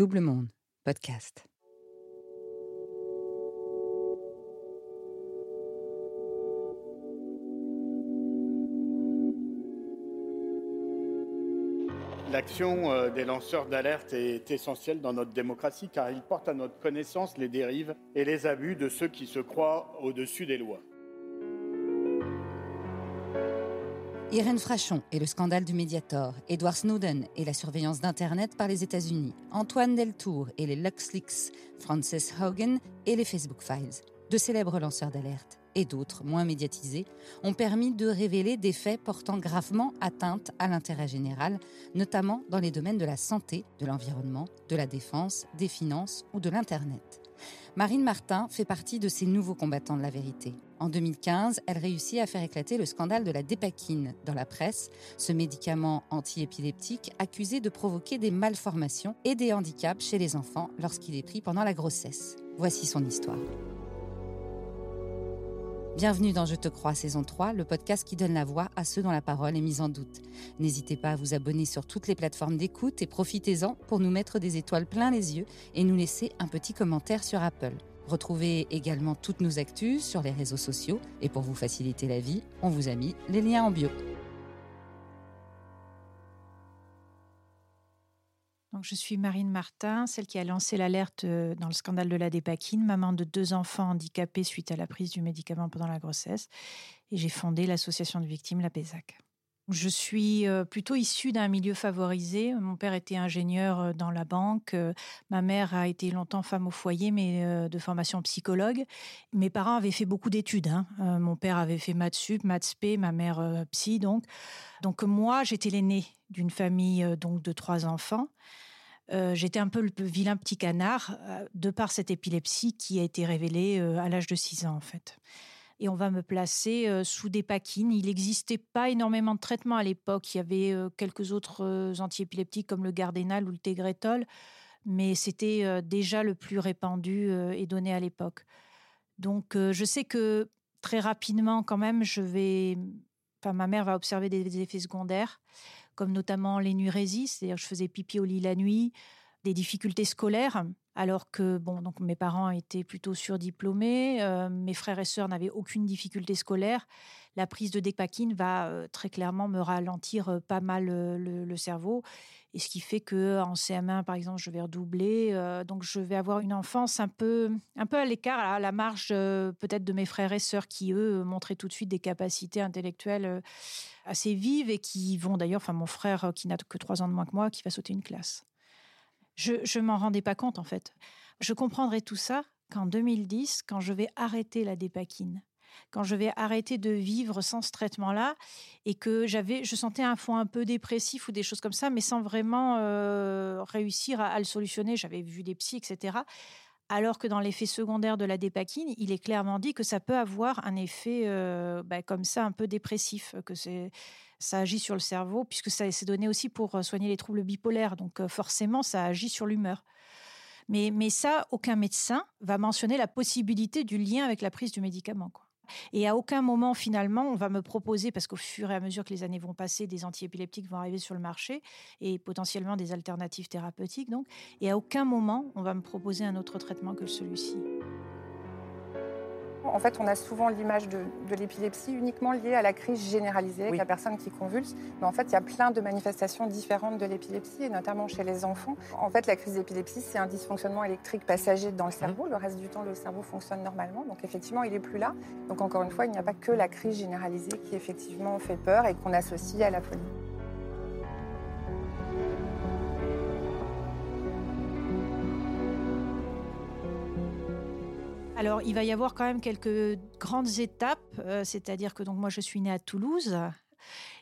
Double Monde, podcast. L'action euh, des lanceurs d'alerte est essentielle dans notre démocratie car ils portent à notre connaissance les dérives et les abus de ceux qui se croient au-dessus des lois. Irène Frachon et le scandale du Mediator, Edward Snowden et la surveillance d'Internet par les États-Unis, Antoine Deltour et les LuxLeaks, Frances Hogan et les Facebook Files. De célèbres lanceurs d'alerte et d'autres moins médiatisés ont permis de révéler des faits portant gravement atteinte à l'intérêt général, notamment dans les domaines de la santé, de l'environnement, de la défense, des finances ou de l'Internet. Marine Martin fait partie de ces nouveaux combattants de la vérité. En 2015, elle réussit à faire éclater le scandale de la dépakine dans la presse, ce médicament antiépileptique accusé de provoquer des malformations et des handicaps chez les enfants lorsqu'il est pris pendant la grossesse. Voici son histoire. Bienvenue dans Je te crois saison 3, le podcast qui donne la voix à ceux dont la parole est mise en doute. N'hésitez pas à vous abonner sur toutes les plateformes d'écoute et profitez-en pour nous mettre des étoiles plein les yeux et nous laisser un petit commentaire sur Apple. Retrouvez également toutes nos actus sur les réseaux sociaux et pour vous faciliter la vie, on vous a mis les liens en bio. Je suis Marine Martin, celle qui a lancé l'alerte euh, dans le scandale de la dépakine, maman de deux enfants handicapés suite à la prise du médicament pendant la grossesse. Et j'ai fondé l'association de victimes, la PESAC. Je suis euh, plutôt issue d'un milieu favorisé. Mon père était ingénieur euh, dans la banque. Ma mère a été longtemps femme au foyer, mais de formation psychologue. Mes parents avaient fait beaucoup d'études. Hein. Mon père avait fait maths sup, maths ma mère psy, donc. Donc moi, j'étais l'aînée d'une famille donc de trois enfants. Euh, j'étais un peu le vilain petit canard euh, de par cette épilepsie qui a été révélée euh, à l'âge de 6 ans en fait. Et on va me placer sous des paquines. Il n'existait pas énormément de traitements à l'époque. Il y avait quelques autres antiépileptiques comme le Gardénal ou le Tegretol, mais c'était déjà le plus répandu et donné à l'époque. Donc je sais que très rapidement quand même, je vais ma mère va observer des effets secondaires, comme notamment l'énurésie, c'est-à-dire je faisais pipi au lit la nuit, des difficultés scolaires, alors que bon, donc mes parents étaient plutôt surdiplômés, euh, mes frères et sœurs n'avaient aucune difficulté scolaire. La prise de dépakine va euh, très clairement me ralentir euh, pas mal le, cerveau, et ce qui fait que en CM1 par exemple, je vais redoubler, donc je vais avoir une enfance un peu un peu à l'écart, à la marge peut-être de mes frères et sœurs qui eux montraient tout de suite des capacités intellectuelles assez vives et qui vont d'ailleurs, enfin mon frère qui n'a que trois ans de moins que moi, qui va sauter une classe. Je ne m'en rendais pas compte en fait. Je comprendrai tout ça qu'en 2010, quand je vais arrêter la dépakine, quand je vais arrêter de vivre sans ce traitement-là et que j'avais, je sentais un fond un peu dépressif ou des choses comme ça, mais sans vraiment euh, réussir à, le solutionner. J'avais vu des psys, etc alors que dans l'effet secondaire de la dépakine, il est clairement dit que ça peut avoir un effet euh, bah, comme ça un peu dépressif, que c'est ça agit sur le cerveau, puisque ça s'est donné aussi pour euh, soigner les troubles bipolaires, donc euh, forcément ça agit sur l'humeur. Mais, mais ça, aucun médecin va mentionner la possibilité du lien avec la prise du médicament. Et à aucun moment, finalement, on va me proposer, parce qu'au fur et à mesure que les années vont passer, des antiépileptiques vont arriver sur le marché et potentiellement des alternatives thérapeutiques. Donc, et à aucun moment, on va me proposer un autre traitement que celui-ci. En fait, on a souvent l'image de, l'épilepsie uniquement liée à la crise généralisée, avec la personne qui convulse. Mais en fait, il y a plein de manifestations différentes de l'épilepsie, et notamment chez les enfants. En fait, la crise d'épilepsie, c'est un dysfonctionnement électrique passager dans le cerveau. Le reste du temps, le cerveau fonctionne normalement. Donc, effectivement, il n'est plus là. Donc, encore une fois, il n'y a pas que la crise généralisée qui, effectivement, fait peur et qu'on associe à la folie. Alors, il va y avoir quand même quelques grandes étapes, euh, c'est-à-dire que donc moi je suis née à Toulouse.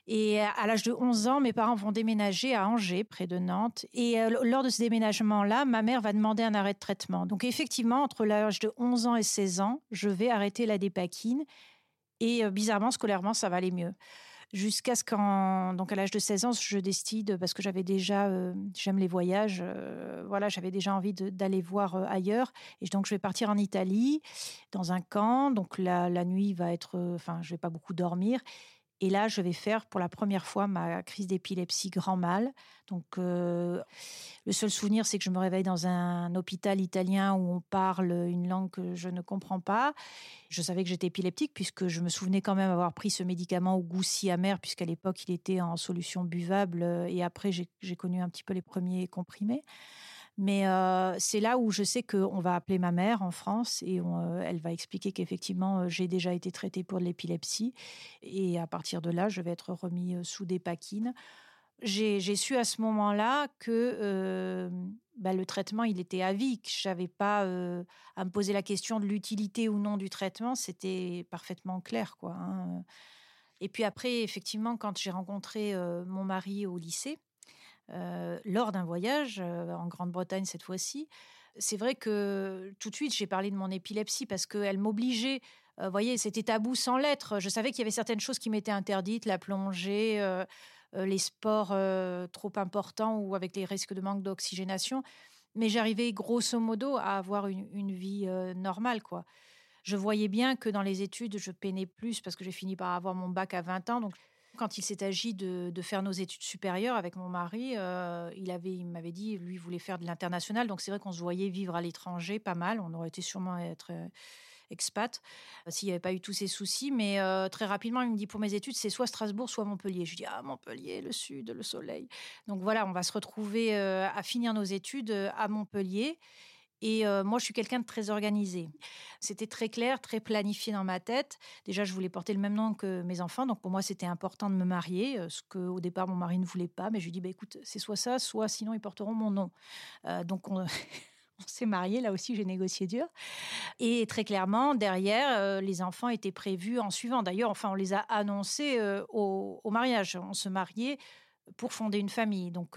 Et à l'âge de 11 ans, mes parents vont déménager à Angers, près de Nantes. Et euh, lors de ce déménagement-là, ma mère va demander un arrêt de traitement. Donc effectivement, entre l'âge de 11 ans et 16 ans, je vais arrêter la dépakine. Et euh, bizarrement, scolairement, ça va aller mieux jusqu'à ce qu'en donc à l'âge de 16 ans, je décide parce que j'avais déjà euh, j'aime les voyages, euh, voilà, j'avais déjà envie d'aller voir euh, ailleurs et donc je vais partir en Italie dans un camp. Donc la, la nuit va être, enfin, je vais pas beaucoup dormir. Et là, je vais faire pour la première fois ma crise d'épilepsie grand mal. Donc, euh, le seul souvenir, c'est que je me réveille dans un hôpital italien où on parle une langue que je ne comprends pas. Je savais que j'étais épileptique puisque je me souvenais quand même avoir pris ce médicament au goût si amer, puisqu'à l'époque, il était en solution buvable. Et après, j'ai connu un petit peu les premiers comprimés. Mais euh, c'est là où je sais qu'on va appeler ma mère en France et euh, elle va expliquer qu'effectivement, euh, j'ai déjà été traitée pour l'épilepsie. Et à partir de là, je vais être remis sous des paquines. J'ai su à ce moment-là que bah, le traitement, il était à vie, que je n'avais pas à me poser la question de l'utilité ou non du traitement. C'était parfaitement clair. quoi. Hein. Et puis après, effectivement, quand j'ai rencontré mon mari au lycée, euh, lors d'un voyage euh, en Grande-Bretagne cette fois-ci. C'est vrai que tout de suite, j'ai parlé de mon épilepsie parce qu'elle m'obligeait. Euh, vous voyez, c'était tabou sans lettres. Je savais qu'il y avait certaines choses qui m'étaient interdites, la plongée, les sports trop importants ou avec les risques de manque d'oxygénation. Mais j'arrivais grosso modo à avoir une, une vie normale, quoi. Je voyais bien que dans les études, je peinais plus parce que j'ai fini par avoir mon bac à 20 ans. Donc, quand il s'est agi de, faire nos études supérieures avec mon mari, euh, il avait, il m'avait dit, lui voulait faire de l'international. Donc c'est vrai qu'on se voyait vivre à l'étranger pas mal. On aurait été sûrement être euh, expat euh, s'il n'y avait pas eu tous ces soucis. Mais très rapidement, il me dit pour mes études, c'est soit Strasbourg, soit Montpellier. Je dis ah Montpellier, le sud, le soleil. Donc voilà, on va se retrouver à finir nos études à Montpellier. Et euh, moi, je suis quelqu'un de très organisé. C'était très clair, très planifié dans ma tête. Déjà, je voulais porter le même nom que mes enfants, donc pour moi, c'était important de me marier, euh, ce qu'au départ, mon mari ne voulait pas. Mais je lui dis, bah, écoute, c'est soit ça, soit sinon, ils porteront mon nom. Euh, donc, on... s'est mariés, là aussi j'ai négocié dur. Et très clairement, derrière, les enfants étaient prévus en suivant. D'ailleurs, enfin, on les a annoncés au, au, mariage. On se mariait pour fonder une famille. Donc,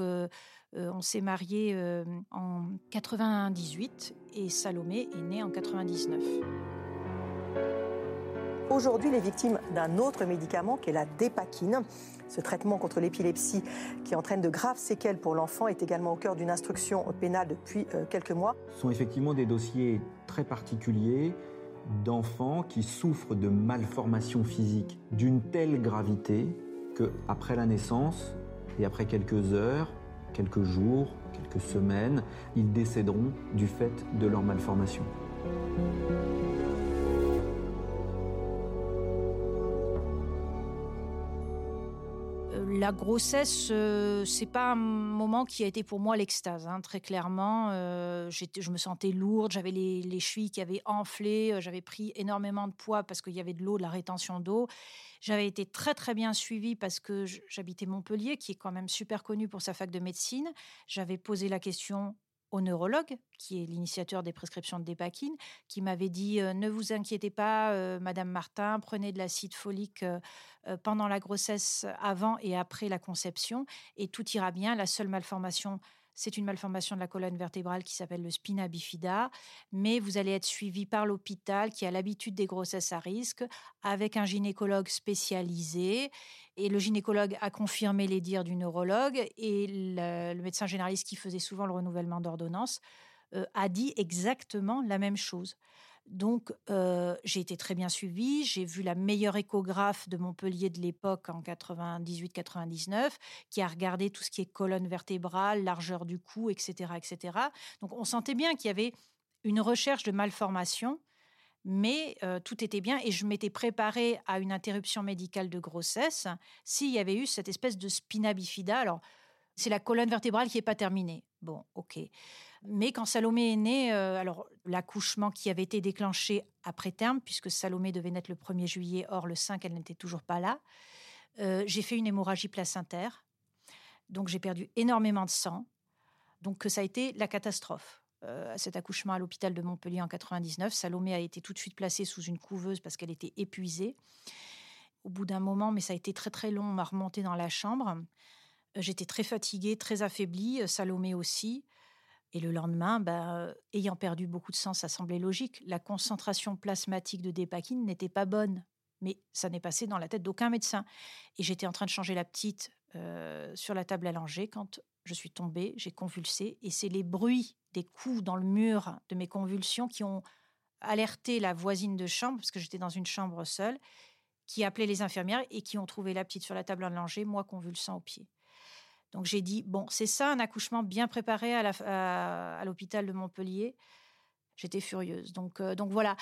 euh, on s'est marié euh, en 98 et Salomé est née en 99. Aujourd'hui, les victimes d'un autre médicament qui est la dépakine. Ce traitement contre l'épilepsie qui entraîne de graves séquelles pour l'enfant est également au cœur d'une instruction pénale depuis quelques mois. Ce sont effectivement des dossiers très particuliers d'enfants qui souffrent de malformations physiques d'une telle gravité que après la naissance, et après quelques heures, quelques jours, quelques semaines, ils décéderont du fait de leur malformation. La grossesse, euh, c'est pas un moment qui a été pour moi l'extase, hein, très clairement. Euh, je me sentais lourde, j'avais les, chevilles qui avaient enflé, euh, j'avais pris énormément de poids parce qu'il y avait de l'eau, de la rétention d'eau. J'avais été très très bien suivie parce que j'habitais Montpellier, qui est quand même super connu pour sa fac de médecine. J'avais posé la question au neurologue, qui est l'initiateur des prescriptions de dépakine, qui m'avait dit ne vous inquiétez pas, Madame Martin, prenez de l'acide folique pendant la grossesse, avant et après la conception, et tout ira bien. La seule malformation c'est une malformation de la colonne vertébrale qui s'appelle le spina bifida, mais vous allez être suivi par l'hôpital qui a l'habitude des grossesses à risque avec un gynécologue spécialisé. Et le gynécologue a confirmé les dires du neurologue et le, médecin généraliste qui faisait souvent le renouvellement d'ordonnance euh, a dit exactement la même chose. Donc, euh, j'ai été très bien suivie. J'ai vu la meilleure échographe de Montpellier de l'époque en 98-99, qui a regardé tout ce qui est colonne vertébrale, largeur du cou, etc., etc. Donc, on sentait bien qu'il y avait une recherche de malformation, mais euh, tout était bien et je m'étais préparée à une interruption médicale de grossesse s'il y avait eu cette espèce de spina bifida. Alors, c'est la colonne vertébrale qui n'est pas terminée. Bon, ok. Mais quand Salomé est née, euh, alors l'accouchement qui avait été déclenché après terme, puisque Salomé devait naître le 1er juillet, or le 5, elle n'était toujours pas là, euh, j'ai fait une hémorragie placentaire. Donc j'ai perdu énormément de sang. Donc ça a été la catastrophe. Euh, cet accouchement à l'hôpital de Montpellier en 99, Salomé a été tout de suite placée sous une couveuse parce qu'elle était épuisée. Au bout d'un moment, mais ça a été très très long, on m'a remonté dans la chambre. J'étais très fatiguée, très affaiblie, Salomé aussi. Et le lendemain, bah, ayant perdu beaucoup de sang, ça semblait logique. La concentration plasmatique de dépakine n'était pas bonne, mais ça n'est passé dans la tête d'aucun médecin. Et j'étais en train de changer la petite sur la table à langer quand je suis tombée, j'ai convulsé, et c'est les bruits des coups dans le mur de mes convulsions qui ont alerté la voisine de chambre, parce que j'étais dans une chambre seule, qui appelaient les infirmières et qui ont trouvé la petite sur la table à langer, moi convulsant au pied. Donc j'ai dit, bon, c'est ça un accouchement bien préparé à l'hôpital de Montpellier. J'étais furieuse. Donc, euh, donc voilà,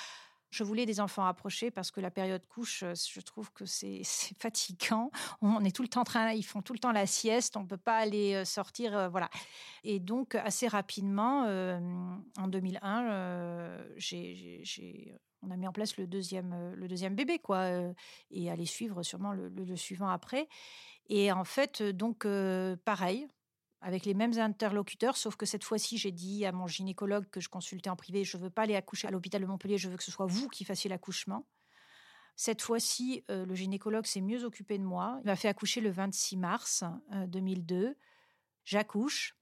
je voulais des enfants approchés parce que la période couche, euh, je trouve que c'est fatigant. On est tout le temps en train, ils font tout le temps la sieste, on ne peut pas aller euh, sortir, voilà. Et donc assez rapidement, en 2001, j'ai on a mis en place le deuxième, deuxième bébé, quoi, et aller suivre sûrement le, suivant après. Et en fait, donc, pareil, avec les mêmes interlocuteurs, sauf que cette fois-ci, j'ai dit à mon gynécologue que je consultais en privé, je ne veux pas aller accoucher à l'hôpital de Montpellier, je veux que ce soit vous qui fassiez l'accouchement. Cette fois-ci, le gynécologue s'est mieux occupé de moi. Il m'a fait accoucher le 26 mars 2002. J'accouche.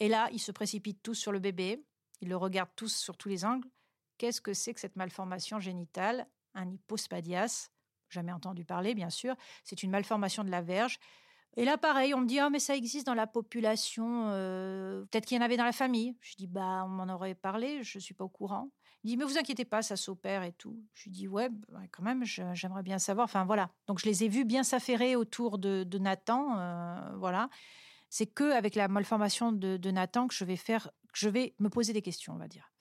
Et là, ils se précipitent tous sur le bébé. Ils le regardent tous sur tous les angles. Qu'est-ce que c'est que cette malformation génitale? Un hypospadias jamais entendu parler, bien sûr. C'est une malformation de la verge. Et là, pareil, on me dit oh, mais ça existe dans la population. Euh, peut-être qu'il y en avait dans la famille. Je dis bah on m'en aurait parlé, je suis pas au courant. Il dit mais vous inquiétez pas, ça s'opère et tout. Je dis ouais, bah, quand même, j'aimerais bien savoir. Enfin voilà. Donc je les ai vus bien s'affairer autour de, Nathan, euh, voilà. C'est que avec la malformation de, de, Nathan que je vais faire, que je vais me poser des questions, on va dire.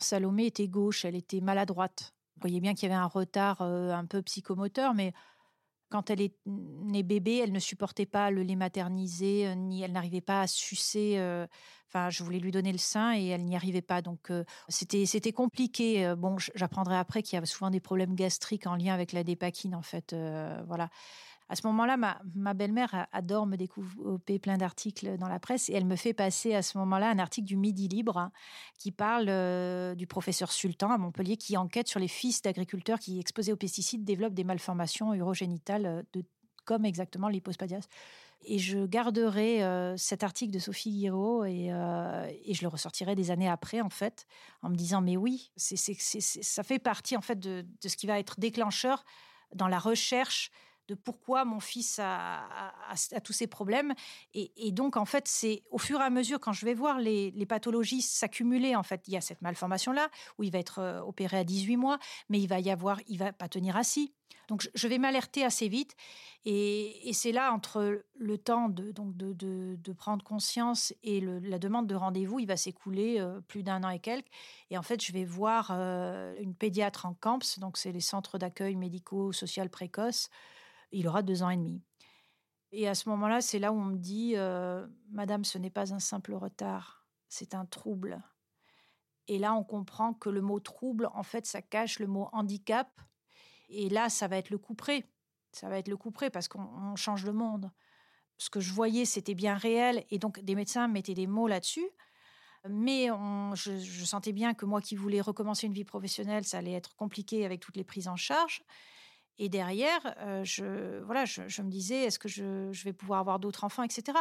Salomé était gauche, elle était maladroite. Vous voyez bien qu'il y avait un retard euh, un peu psychomoteur, mais quand elle est née bébé, elle ne supportait pas le lait maternisé, euh, ni elle n'arrivait pas à sucer. Euh, enfin, je voulais lui donner le sein et elle n'y arrivait pas. Donc, c'était c'était compliqué. Bon, j'apprendrai après qu'il y a souvent des problèmes gastriques en lien avec la dépakine, en fait. voilà à ce moment-là, ma, belle-mère adore me découper plein d'articles dans la presse et elle me fait passer à ce moment-là un article du Midi Libre hein, qui parle euh, du professeur Sultan à Montpellier qui enquête sur les fils d'agriculteurs qui, exposés aux pesticides, développent des malformations urogénitales euh, de, comme exactement l'hypospadias. Et je garderai euh, cet article de Sophie Guiraud et, et, je le ressortirai des années après, en fait, en me disant, mais oui, c'est, ça fait partie, en fait, de, de, ce qui va être déclencheur dans la recherche de pourquoi mon fils a, tous ces problèmes. Et, donc, en fait, c'est au fur et à mesure, quand je vais voir les, pathologies s'accumuler, en fait, il y a cette malformation-là, où il va être euh, opéré à 18 mois, mais il va y avoir, il va pas tenir assis. Donc, je vais m'alerter assez vite. Et, c'est là, entre le temps de, donc de, prendre conscience et la demande de rendez-vous, il va s'écouler euh, plus d'un an et quelques. Et en fait, je vais voir euh, une pédiatre en CAMPS, donc c'est les centres d'accueil médico-social précoce, il aura deux ans et demi. Et à ce moment-là, c'est là où on me dit, euh, Madame, ce n'est pas un simple retard, c'est un trouble. Et là, on comprend que le mot trouble, en fait, ça cache le mot handicap. Et là, ça va être le coup près. Ça va être le coup près parce qu'on change le monde. Ce que je voyais, c'était bien réel. Et donc, des médecins mettaient des mots là-dessus. Mais je, je, sentais bien que moi qui voulais recommencer une vie professionnelle, ça allait être compliqué avec toutes les prises en charge. Et derrière, euh, je, voilà, je, me disais, est-ce que je, vais pouvoir avoir d'autres enfants, etc.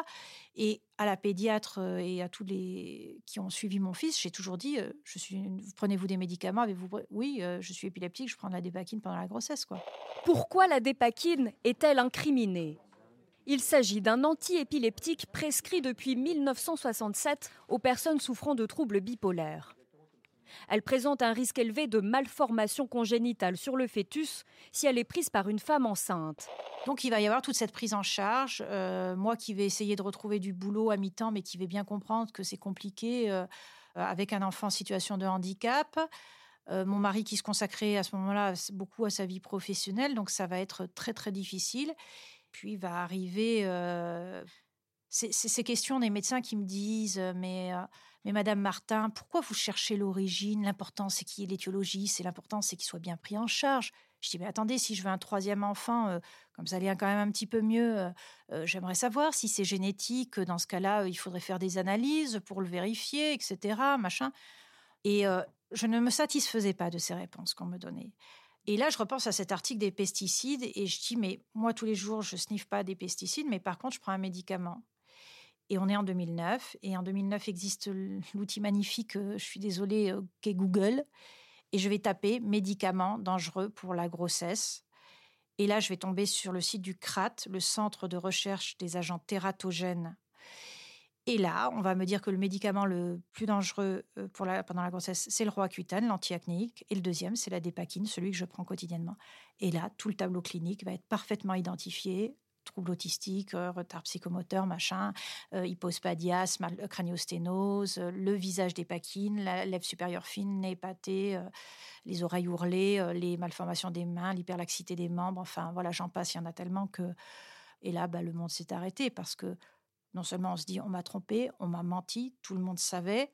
Et à la pédiatre euh, et à tous les qui ont suivi mon fils, j'ai toujours dit, euh, je suis, prenez-vous des médicaments avez-vous Oui, je suis épileptique, je prends de la dépakine pendant la grossesse. Quoi. Pourquoi la dépakine est-elle incriminée? Il s'agit d'un antiépileptique prescrit depuis 1967 aux personnes souffrant de troubles bipolaires. Elle présente un risque élevé de malformation congénitale sur le fœtus si elle est prise par une femme enceinte. Donc il va y avoir toute cette prise en charge. Euh, moi qui vais essayer de retrouver du boulot à mi-temps, mais qui vais bien comprendre que c'est compliqué euh, avec un enfant en situation de handicap. Euh, mon mari qui se consacrait à ce moment-là beaucoup à sa vie professionnelle, donc ça va être très très difficile. Puis va arriver ces questions des médecins qui me disent mais mais Madame Martin, pourquoi vous cherchez l'origine? L'important, c'est qu'il y ait l'étiologie, c'est l'important, c'est qu'il soit bien pris en charge. Je dis, mais attendez, si je veux un troisième enfant, euh, comme ça allait quand même un petit peu mieux, euh, euh, j'aimerais savoir si c'est génétique. Dans ce cas-là, il faudrait faire des analyses pour le vérifier, etc. Machin. Et je ne me satisfaisais pas de ces réponses qu'on me donnait. Et là, je repense à cet article des pesticides et je dis, mais moi, tous les jours, je sniffe pas des pesticides, mais par contre, je prends un médicament. Et on est en 2009. Et en 2009 existe l'outil magnifique, euh, je suis désolée, euh, qu'est Google. Et je vais taper médicaments dangereux pour la grossesse. Et là, je vais tomber sur le site du CRAT, le Centre de recherche des agents tératogènes. Et là, on va me dire que le médicament le plus dangereux euh, pendant la grossesse, c'est le roaccutane, l'antiacnéique. Et le deuxième, c'est la dépakine, celui que je prends quotidiennement. Et là, tout le tableau clinique va être parfaitement identifié troubles autistiques, euh, retard psychomoteur, machin, euh, hypospadias, craniosténose, le visage dépakine, la lèvre supérieure fine, nez épaté, les oreilles ourlées, les malformations des mains, l'hyperlaxité des membres, enfin voilà, j'en passe, il y en a tellement que... Et là, bah, le monde s'est arrêté parce que non seulement on se dit on m'a trompé, on m'a menti, tout le monde savait.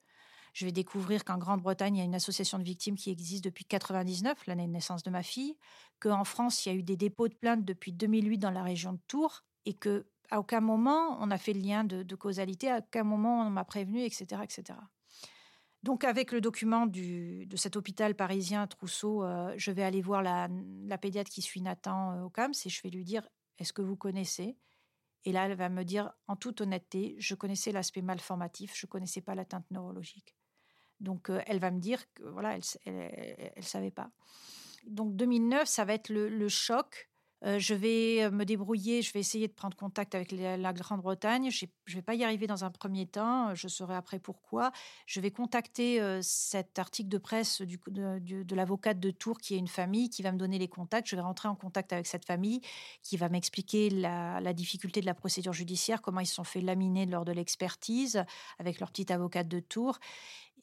Je vais découvrir qu'en Grande-Bretagne, il y a une association de victimes qui existe depuis 99, l'année de naissance de ma fille, qu'en France, il y a eu des dépôts de plaintes depuis 2008 dans la région de Tours, et que à aucun moment on a fait le lien de, causalité, à aucun moment on m'a prévenu, etc., etc. Donc, avec le document de cet hôpital parisien Trousseau, euh, je vais aller voir la, pédiatre qui suit Nathan euh, au CAMS et je vais lui dire Est-ce que vous connaissez? Et là, elle va me dire, en toute honnêteté, je connaissais l'aspect malformatif, je connaissais pas l'atteinte neurologique. Donc, euh, elle va me dire que voilà, elle ne savait pas. Donc, 2009, ça va être le choc euh, je vais euh, me débrouiller, je vais essayer de prendre contact avec la, Grande-Bretagne. Je ne vais pas y arriver dans un premier temps, je saurai après pourquoi. Je vais contacter cet article de presse de, l'avocate de Tours qui est une famille qui va me donner les contacts. Je vais rentrer en contact avec cette famille qui va m'expliquer la, la, difficulté de la procédure judiciaire, comment ils se sont fait laminer lors de l'expertise avec leur petite avocate de Tours.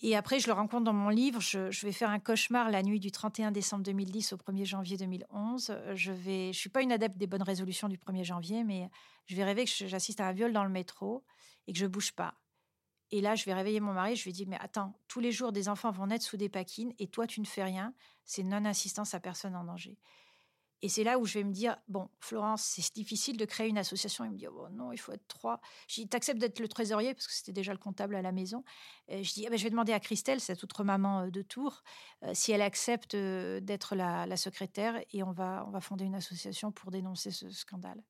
Et après, je le rencontre dans mon livre. Je, vais faire un cauchemar la nuit du 31 décembre 2010 au 1er janvier 2011. Je ne je suis pas une adepte des bonnes résolutions du 1er janvier, mais je vais rêver que j'assiste à un viol dans le métro et que je bouge pas. Et là, je vais réveiller mon mari. Je lui dis, mais attends, tous les jours, des enfants vont naître sous des paquines et toi, tu ne fais rien. C'est non-assistance à personne en danger. Et c'est là où je vais me dire, bon, Florence, c'est difficile de créer une association. Il me dit, oh non, il faut être trois. Je dis, t'acceptes d'être le trésorier, parce que c'était déjà le comptable à la maison. je dis, ah ben, je vais demander à Christelle, cette autre maman euh, de Tours, euh, si elle accepte euh, d'être la, la, secrétaire, et on va, on va fonder une association pour dénoncer ce scandale.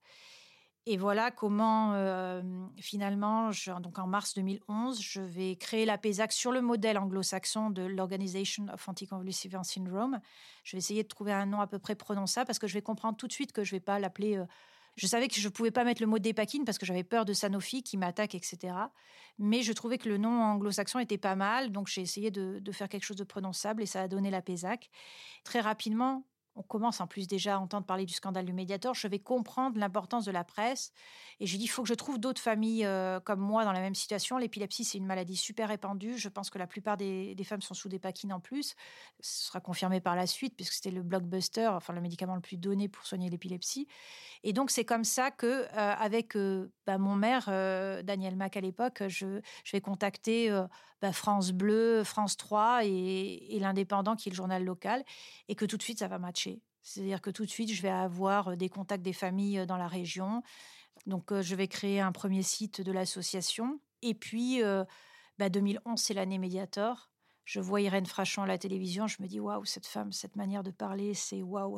Et voilà comment, euh, finalement, donc en mars 2011, je vais créer la PESAC sur le modèle anglo-saxon de l'Organization of Anticonvulsive Syndrome. Je vais essayer de trouver un nom à peu près prononçable parce que je vais comprendre tout de suite que je ne vais pas l'appeler. Euh, je savais que je ne pouvais pas mettre le mot dépakine parce que j'avais peur de Sanofi qui m'attaque, etc. Mais je trouvais que le nom anglo-saxon était pas mal, donc j'ai essayé de, de, faire quelque chose de prononçable et ça a donné la PESAC. Très rapidement, on commence en plus déjà à entendre parler du scandale du Mediator, je vais comprendre l'importance de la presse. Et je dis, il faut que je trouve d'autres familles euh, comme moi dans la même situation. L'épilepsie, c'est une maladie super répandue. Je pense que la plupart des, femmes sont sous des paquines en plus. Ce sera confirmé par la suite, puisque c'était le blockbuster, enfin le médicament le plus donné pour soigner l'épilepsie. Et donc, c'est comme ça que, euh, avec euh, bah, mon maire, Daniel Mac à l'époque, je, vais contacter bah, France Bleu, France 3 et, et l'Indépendant, qui est le journal local, et que tout de suite, ça va matcher c'est-à-dire que tout de suite, je vais avoir euh, des contacts des familles euh, dans la région. Donc, euh, je vais créer un premier site de l'association. Et puis, 2011, bah, c'est l'année Mediator. Je vois Irène Frachon à la télévision, je me dis waouh, cette femme, cette manière de parler, c'est waouh.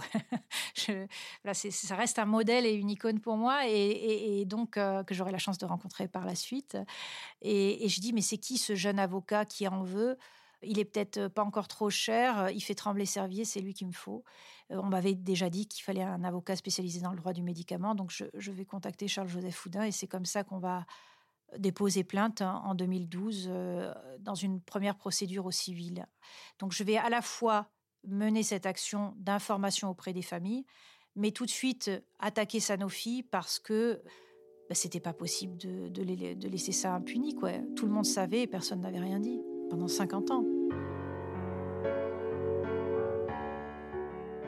ça reste un modèle et une icône pour moi, et, donc que j'aurai la chance de rencontrer par la suite. Et, et je dis mais c'est qui ce jeune avocat qui en veut? Il est peut-être pas encore trop cher, il fait trembler Servier, c'est lui qu'il me faut. Euh, on m'avait déjà dit qu'il fallait un avocat spécialisé dans le droit du médicament, donc je, vais contacter Charles-Joseph Houdin et c'est comme ça qu'on va déposer plainte en 2012 euh, dans une première procédure au civil. Donc je vais à la fois mener cette action d'information auprès des familles, mais tout de suite attaquer Sanofi parce que bah, c'était pas possible de, de, laisser ça impuni. Quoi. Tout le monde savait et personne n'avait rien dit pendant 50 ans.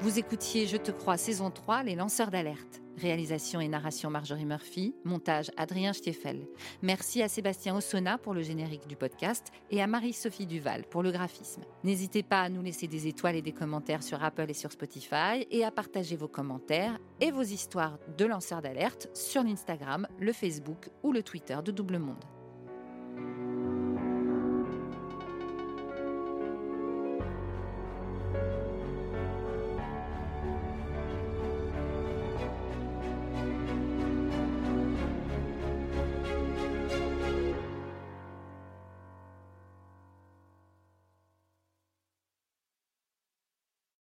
Vous écoutiez Je te crois saison 3, Les lanceurs d'alerte. Réalisation et narration Marjorie Murphy, montage Adrien Stiefel. Merci à Sébastien Ossona pour le générique du podcast et à Marie-Sophie Duval pour le graphisme. N'hésitez pas à nous laisser des étoiles et des commentaires sur Apple et sur Spotify et à partager vos commentaires et vos histoires de lanceurs d'alerte sur l'Instagram, le Facebook ou le Twitter de Double Monde.